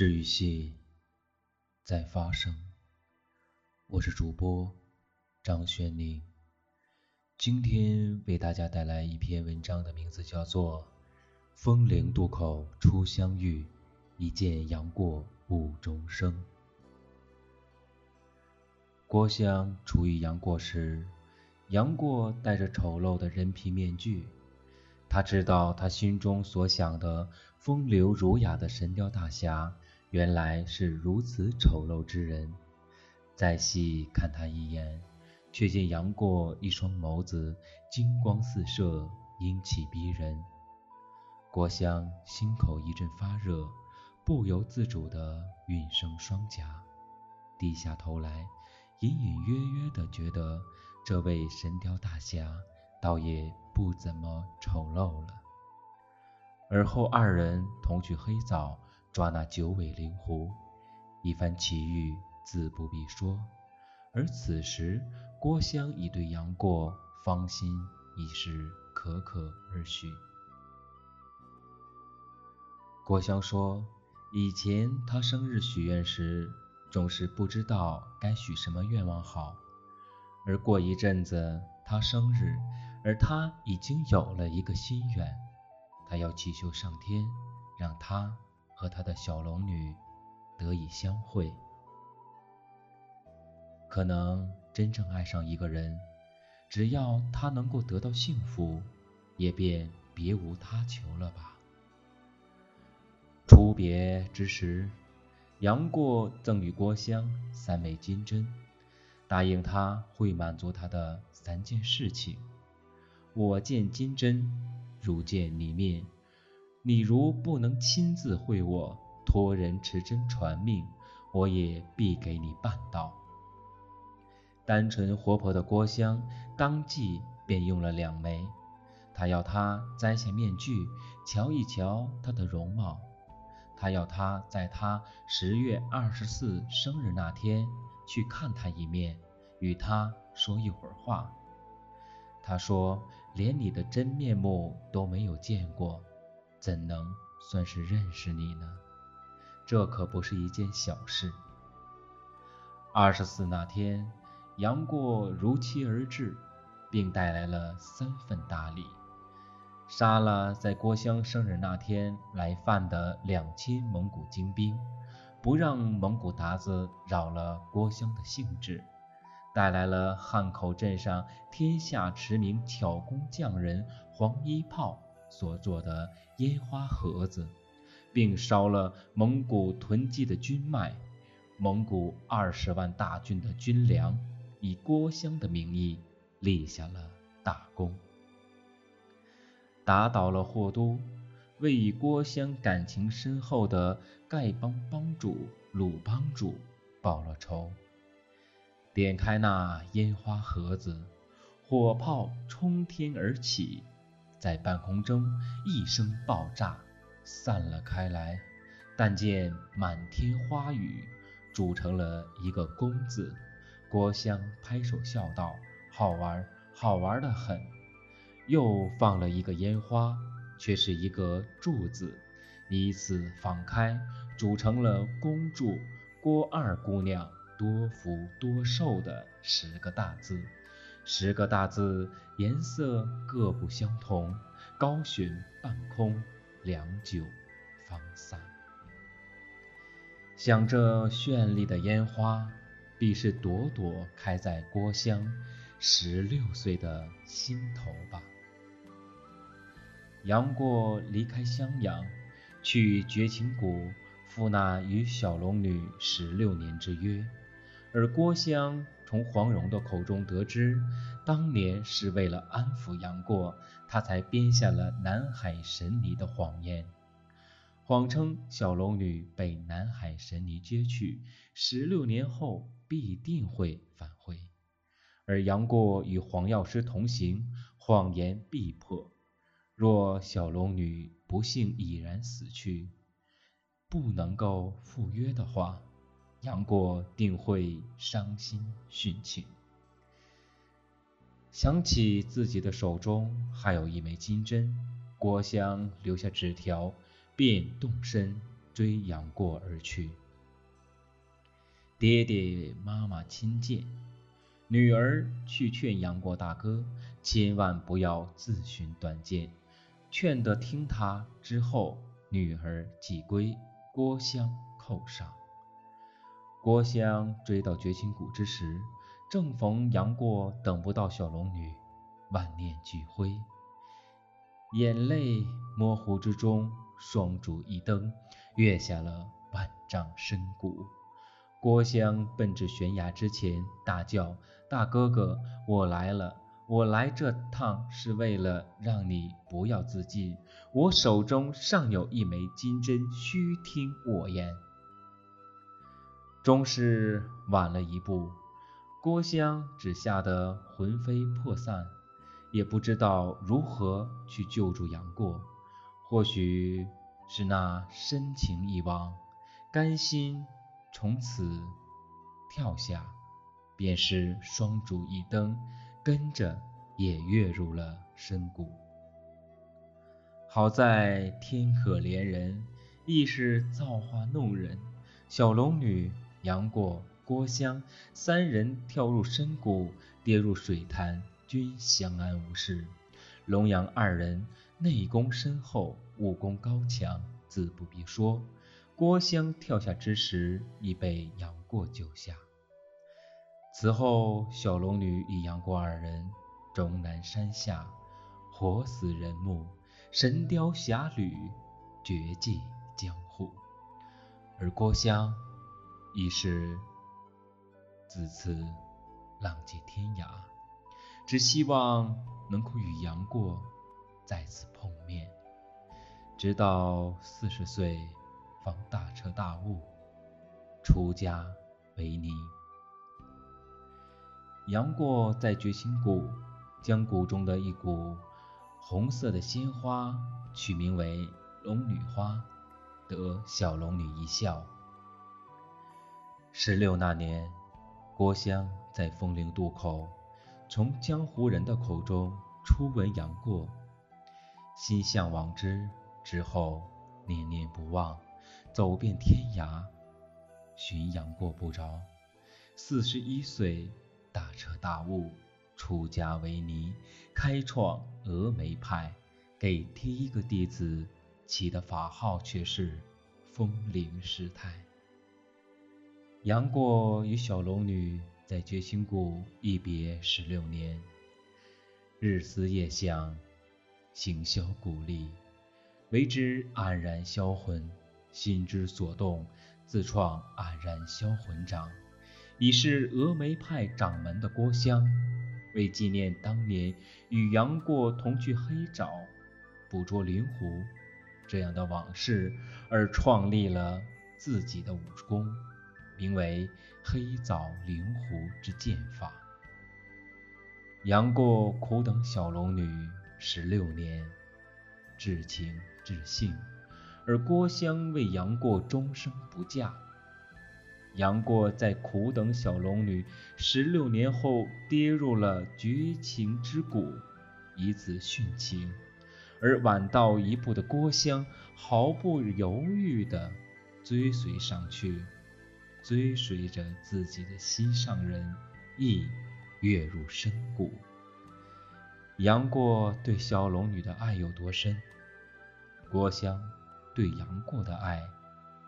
治愈系在发生，我是主播张轩宁，今天为大家带来一篇文章，的名字叫做《风铃渡口初相遇，一见杨过误终生》。郭襄初遇杨过时，杨过戴着丑陋的人皮面具，他知道他心中所想的风流儒雅的神雕大侠。原来是如此丑陋之人，再细看他一眼，却见杨过一双眸子金光四射，英气逼人。郭襄心口一阵发热，不由自主地运生双颊，低下头来，隐隐约约地觉得这位神雕大侠倒也不怎么丑陋了。而后二人同去黑枣。抓那九尾灵狐，一番奇遇自不必说。而此时，郭襄已对杨过芳心已是可可而许。郭襄说，以前他生日许愿时，总是不知道该许什么愿望好。而过一阵子，他生日，而他已经有了一个心愿，他要祈求上天，让他。和他的小龙女得以相会，可能真正爱上一个人，只要他能够得到幸福，也便别无他求了吧。初别之时，杨过赠与郭襄三枚金针，答应他会满足他的三件事情：我见金针，如见你面。你如不能亲自会我，托人持针传命，我也必给你办到。单纯活泼的郭襄当即便用了两枚，他要他摘下面具，瞧一瞧他的容貌；他要他在他十月二十四生日那天去看他一面，与他说一会儿话。他说：“连你的真面目都没有见过。”怎能算是认识你呢？这可不是一件小事。二十四那天，杨过如期而至，并带来了三份大礼：杀了在郭襄生日那天来犯的两千蒙古精兵，不让蒙古鞑子扰了郭襄的兴致；带来了汉口镇上天下驰名巧工匠人黄一炮。所做的烟花盒子，并烧了蒙古囤积的军麦，蒙古二十万大军的军粮，以郭襄的名义立下了大功，打倒了霍都，为与郭襄感情深厚的丐帮帮主鲁帮主报了仇。点开那烟花盒子，火炮冲天而起。在半空中一声爆炸，散了开来。但见满天花雨，组成了一个“弓”字。郭襄拍手笑道：“好玩，好玩的很。”又放了一个烟花，却是一个“柱”字，依次放开，组成了“恭祝郭二姑娘多福多寿”的十个大字。十个大字颜色各不相同，高悬半空，良久方散。想这绚丽的烟花，必是朵朵开在郭襄十六岁的心头吧。杨过离开襄阳，去绝情谷赴那与小龙女十六年之约。而郭襄从黄蓉的口中得知，当年是为了安抚杨过，他才编下了南海神尼的谎言，谎称小龙女被南海神尼接去，十六年后必定会返回。而杨过与黄药师同行，谎言必破。若小龙女不幸已然死去，不能够赴约的话。杨过定会伤心殉情。想起自己的手中还有一枚金针，郭襄留下纸条，便动身追杨过而去。爹爹妈妈亲见，女儿去劝杨过大哥，千万不要自寻短见。劝得听他之后，女儿即归郭襄扣上。郭襄追到绝情谷之时，正逢杨过等不到小龙女，万念俱灰，眼泪模糊之中，双烛一灯，跃下了万丈深谷。郭襄奔至悬崖之前，大叫：“大哥哥，我来了！我来这趟是为了让你不要自尽。我手中尚有一枚金针，须听我言。”终是晚了一步，郭襄只吓得魂飞魄散，也不知道如何去救助杨过。或许是那深情一往，甘心。从此跳下，便是双烛一灯，跟着也跃入了深谷。好在天可怜人，亦是造化弄人。小龙女、杨过、郭襄三人跳入深谷，跌入水潭，均相安无事。龙阳二人内功深厚，武功高强，自不必说。郭襄跳下之时，已被杨过救下。此后，小龙女与杨过二人终南山下，活死人墓，神雕侠侣，绝迹江湖。而郭襄已是自此浪迹天涯，只希望能够与杨过再次碰面。直到四十岁。方大彻大悟，出家为尼。杨过在绝情谷将谷中的一股红色的鲜花取名为龙女花，得小龙女一笑。十六那年，郭襄在风陵渡口，从江湖人的口中初闻杨过，心向往之，之后念念不忘。走遍天涯，寻杨过不着。四十一岁，大彻大悟，出家为尼，开创峨眉派，给第一个弟子起的法号却是风铃师太。杨过与小龙女在绝情谷一别十六年，日思夜想，行销鼓励，为之黯然销魂。心之所动，自创黯然销魂掌，已是峨眉派掌门的郭襄，为纪念当年与杨过同去黑沼捕捉灵狐这样的往事，而创立了自己的武功，名为黑藻灵狐之剑法。杨过苦等小龙女十六年，至情至性。而郭襄为杨过终生不嫁，杨过在苦等小龙女十六年后，跌入了绝情之谷，以此殉情。而晚到一步的郭襄毫不犹豫地追随上去，追随着自己的心上人，亦跃入深谷。杨过对小龙女的爱有多深？郭襄。对杨过的爱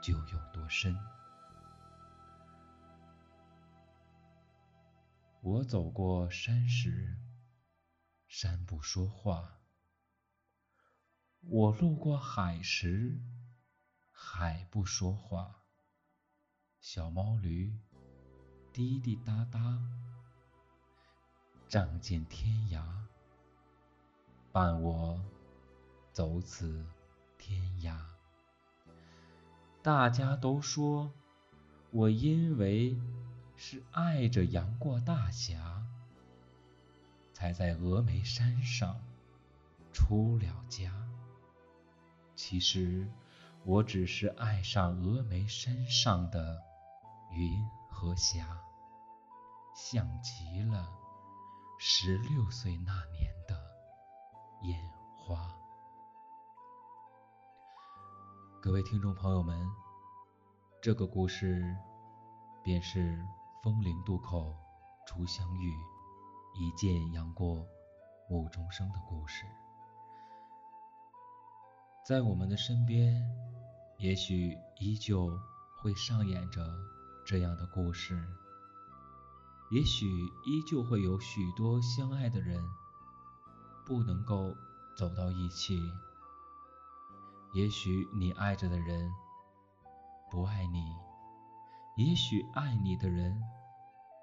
就有多深。我走过山时，山不说话；我路过海时，海不说话。小毛驴滴滴答答，仗剑天涯，伴我走此。天涯，大家都说我因为是爱着杨过大侠，才在峨眉山上出了家。其实我只是爱上峨眉山上的云和霞，像极了十六岁那年的烟花。各位听众朋友们，这个故事便是风铃渡口初相遇，一见杨过误终生的故事。在我们的身边，也许依旧会上演着这样的故事，也许依旧会有许多相爱的人不能够走到一起。也许你爱着的人不爱你，也许爱你的人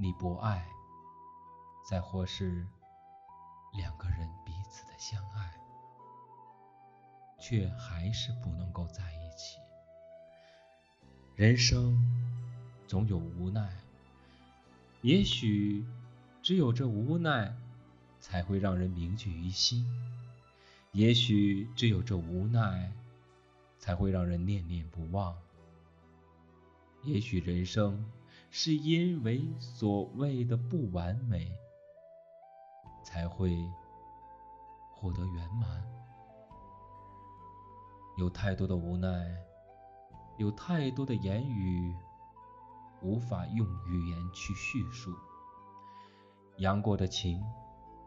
你不爱，再或是两个人彼此的相爱，却还是不能够在一起。人生总有无奈，也许只有这无奈才会让人铭记于心，也许只有这无奈。才会让人念念不忘。也许人生是因为所谓的不完美，才会获得圆满。有太多的无奈，有太多的言语无法用语言去叙述。杨过的情，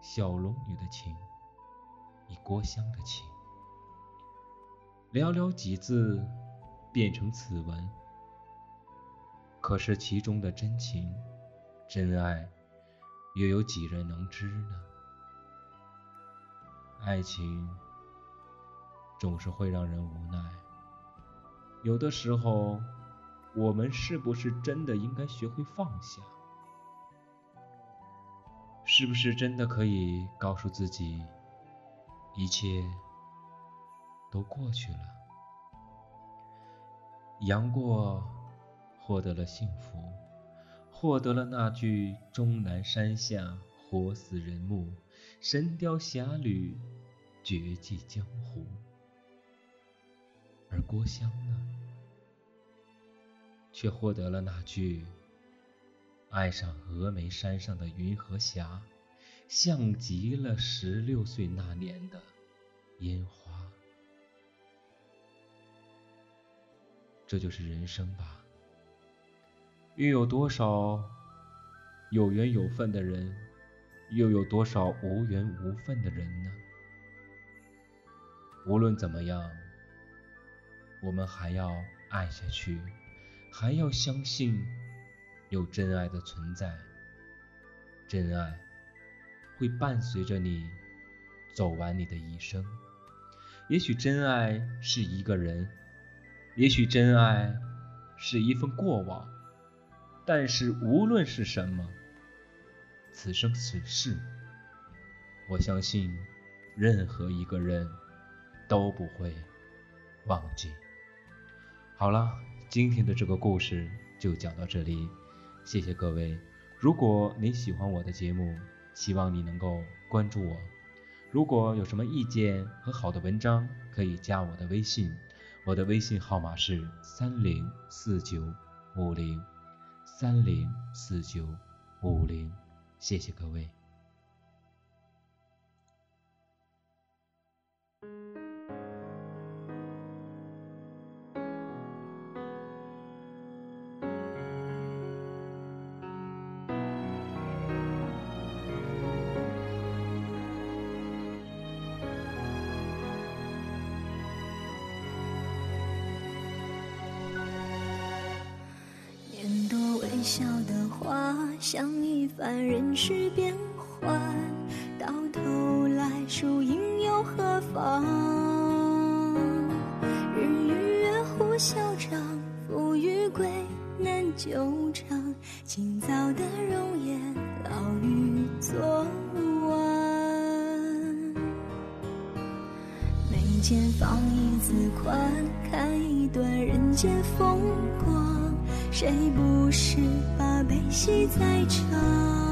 小龙女的情，与郭襄的情。寥寥几字，变成此文。可是其中的真情、真爱，又有几人能知呢？爱情总是会让人无奈。有的时候，我们是不是真的应该学会放下？是不是真的可以告诉自己，一切？都过去了，杨过获得了幸福，获得了那句“终南山下活死人墓，神雕侠侣绝迹江湖”，而郭襄呢，却获得了那句“爱上峨眉山上的云和霞，像极了十六岁那年的烟花”。这就是人生吧。又有多少有缘有份的人，又有多少无缘无分的人呢？无论怎么样，我们还要爱下去，还要相信有真爱的存在。真爱会伴随着你走完你的一生。也许真爱是一个人。也许真爱是一份过往，但是无论是什么，此生此世，我相信任何一个人都不会忘记。好了，今天的这个故事就讲到这里，谢谢各位。如果你喜欢我的节目，希望你能够关注我。如果有什么意见和好的文章，可以加我的微信。我的微信号码是三零四九五零三零四九五零，谢谢各位。今早的容颜，老于昨晚。眉间放一字宽，看一段人间风光。谁不是把悲喜在尝？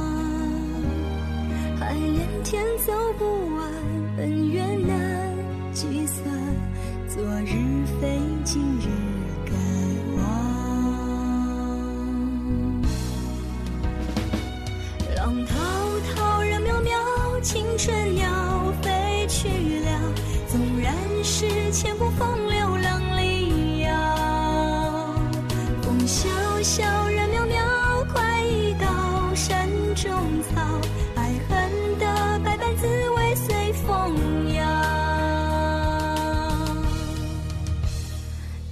笑人渺渺快意刀山中草爱恨的百般滋味随风扬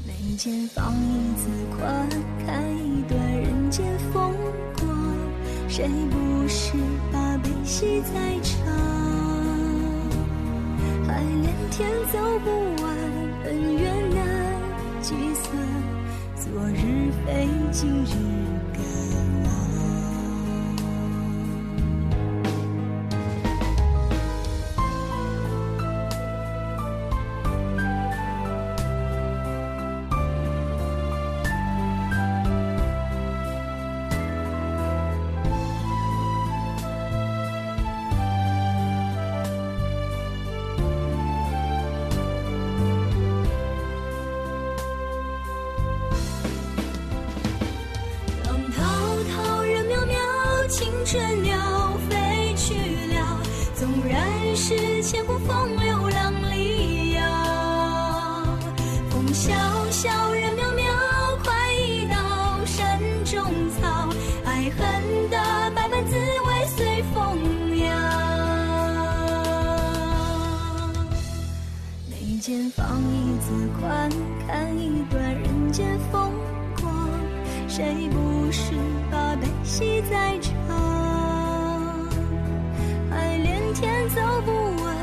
眉间放一字宽看一段人间风光谁不是把悲喜在尝海连天走不完恩怨难计算昨日北京人见风光，谁不是把悲喜在尝？爱连天走不完，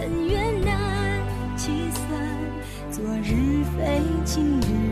恩怨难计算。昨日非今日。